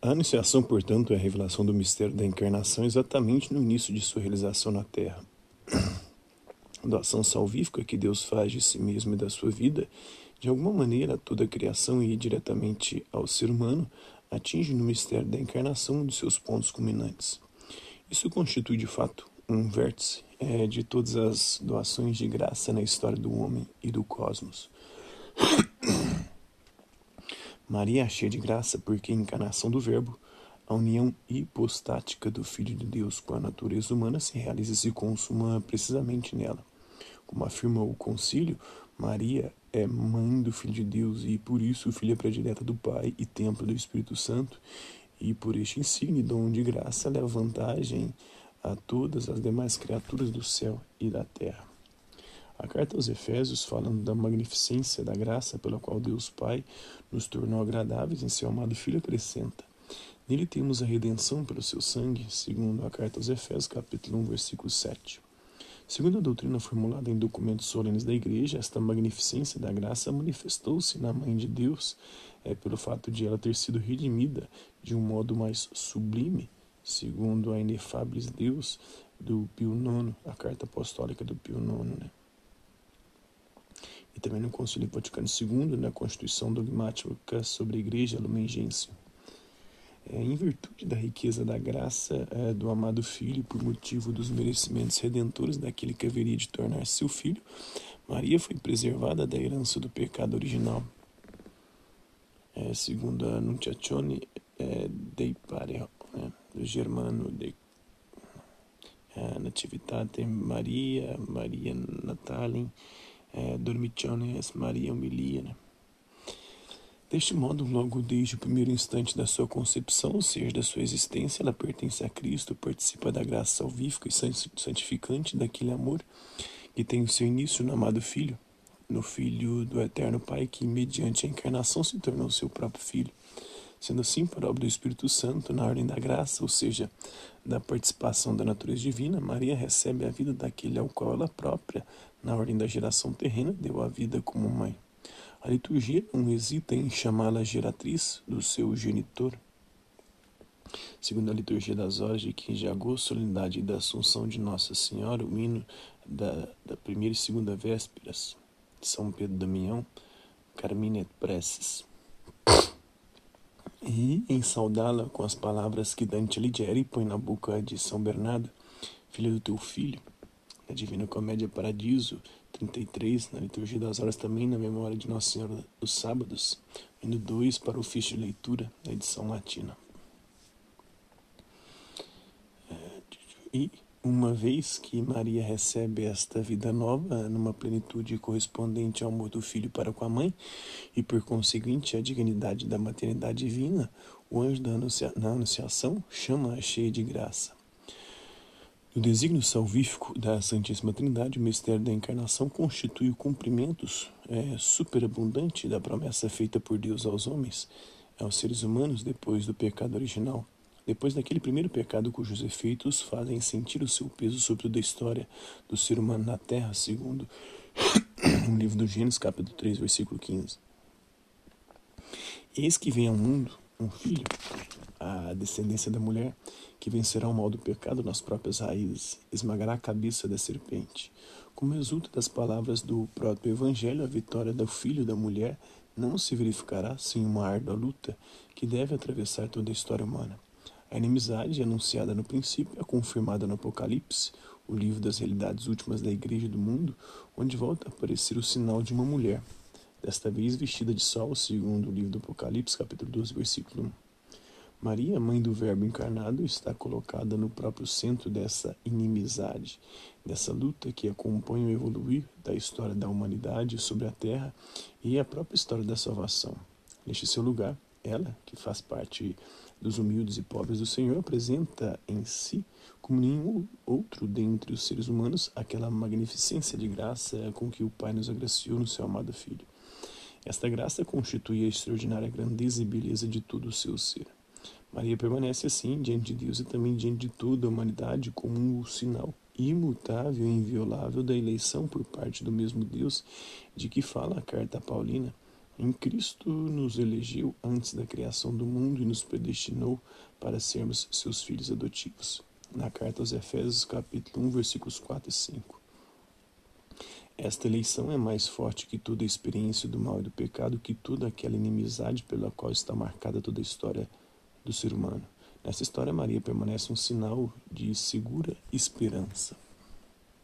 A anunciação, portanto, é a revelação do mistério da encarnação exatamente no início de sua realização na Terra. A doação salvífica que Deus faz de si mesmo e da sua vida, de alguma maneira, toda a criação e diretamente ao ser humano, atinge no mistério da encarnação um dos seus pontos culminantes. Isso constitui, de fato, um vértice é, de todas as doações de graça na história do homem e do cosmos. Maria cheia de graça porque encarnação do Verbo, a união hipostática do Filho de Deus com a natureza humana se realiza e se consuma precisamente nela. Como afirma o concílio, Maria é mãe do Filho de Deus e por isso filha predileta do Pai e templo do Espírito Santo, e por este insigne dom de graça leva vantagem a todas as demais criaturas do céu e da terra. A carta aos Efésios, falando da magnificência da graça pela qual Deus Pai nos tornou agradáveis em seu amado Filho, acrescenta: Nele temos a redenção pelo seu sangue, segundo a carta aos Efésios, capítulo 1, versículo 7. Segundo a doutrina formulada em documentos solenes da Igreja, esta magnificência da graça manifestou-se na Mãe de Deus, é, pelo fato de ela ter sido redimida de um modo mais sublime, segundo a Inefáveis Deus do Pio IX, a carta apostólica do Pio IX. Né? E também no Concílio Vaticano II, na Constituição Dogmática sobre a Igreja Lumen Gentium. É, em virtude da riqueza da graça é, do amado Filho, por motivo dos merecimentos redentores daquele que haveria de tornar seu filho, Maria foi preservada da herança do pecado original. É, segundo a Nunciazione é, dei Pare, né, do germano de é, Nativitate Maria, Maria Natalem, é, Dormitiones Maria Umilia. Né? Deste modo, logo desde o primeiro instante da sua concepção, ou seja, da sua existência, ela pertence a Cristo, participa da graça salvífica e santificante daquele amor que tem o seu início no amado Filho, no Filho do Eterno Pai, que, mediante a encarnação, se tornou seu próprio Filho. Sendo assim, por obra do Espírito Santo, na ordem da graça, ou seja, da participação da natureza divina, Maria recebe a vida daquele ao qual ela própria, na ordem da geração terrena, deu a vida como mãe. A liturgia não hesita em chamá-la geratriz do seu genitor. Segundo a liturgia das horas de 15 de agosto, solenidade da Assunção de Nossa Senhora, o hino da, da primeira e segunda vésperas, São Pedro Damião, Carmine Preces. E em saudá-la com as palavras que Dante Alighieri põe na boca de São Bernardo, filho do teu filho, na Divina Comédia Paradiso 33, na Liturgia das Horas também, na memória de Nossa Senhora dos Sábados, indo 2 para o ofício de leitura, na edição latina. É, e uma vez que Maria recebe esta vida nova numa plenitude correspondente ao amor do filho para com a mãe e por conseguinte a dignidade da maternidade divina, o anjo da anuncia na anunciação chama-a cheia de graça. No desígnio salvífico da Santíssima Trindade, o mistério da encarnação constitui o cumprimento é, superabundante da promessa feita por Deus aos homens, aos seres humanos depois do pecado original, depois daquele primeiro pecado cujos efeitos fazem sentir o seu peso sobre toda a história do ser humano na Terra, segundo o livro do Gênesis, capítulo 3, versículo 15. Eis que vem ao mundo um filho, a descendência da mulher, que vencerá o mal do pecado nas próprias raízes, esmagará a cabeça da serpente. Como resulta das palavras do próprio Evangelho, a vitória do filho da mulher não se verificará sem uma árdua luta que deve atravessar toda a história humana. A inimizade, anunciada no princípio, é confirmada no Apocalipse, o livro das realidades últimas da Igreja do mundo, onde volta a aparecer o sinal de uma mulher, desta vez vestida de sol, segundo o livro do Apocalipse, capítulo 12, versículo 1. Maria, mãe do Verbo encarnado, está colocada no próprio centro dessa inimizade, dessa luta que acompanha o evoluir da história da humanidade sobre a Terra e a própria história da salvação. Neste seu lugar, ela, que faz parte dos humildes e pobres do Senhor, apresenta em si, como nenhum outro dentre os seres humanos, aquela magnificência de graça com que o Pai nos agraciou no seu amado Filho. Esta graça constitui a extraordinária grandeza e beleza de todo o seu ser. Maria permanece assim diante de Deus e também diante de toda a humanidade como um sinal imutável e inviolável da eleição por parte do mesmo Deus de que fala a carta paulina, Em Cristo nos elegeu antes da criação do mundo e nos predestinou para sermos seus filhos adotivos. Na carta aos Efésios, capítulo 1, versículos 4 e 5. Esta eleição é mais forte que toda a experiência do mal e do pecado, que toda aquela inimizade pela qual está marcada toda a história do ser humano. Nessa história, Maria permanece um sinal de segura esperança.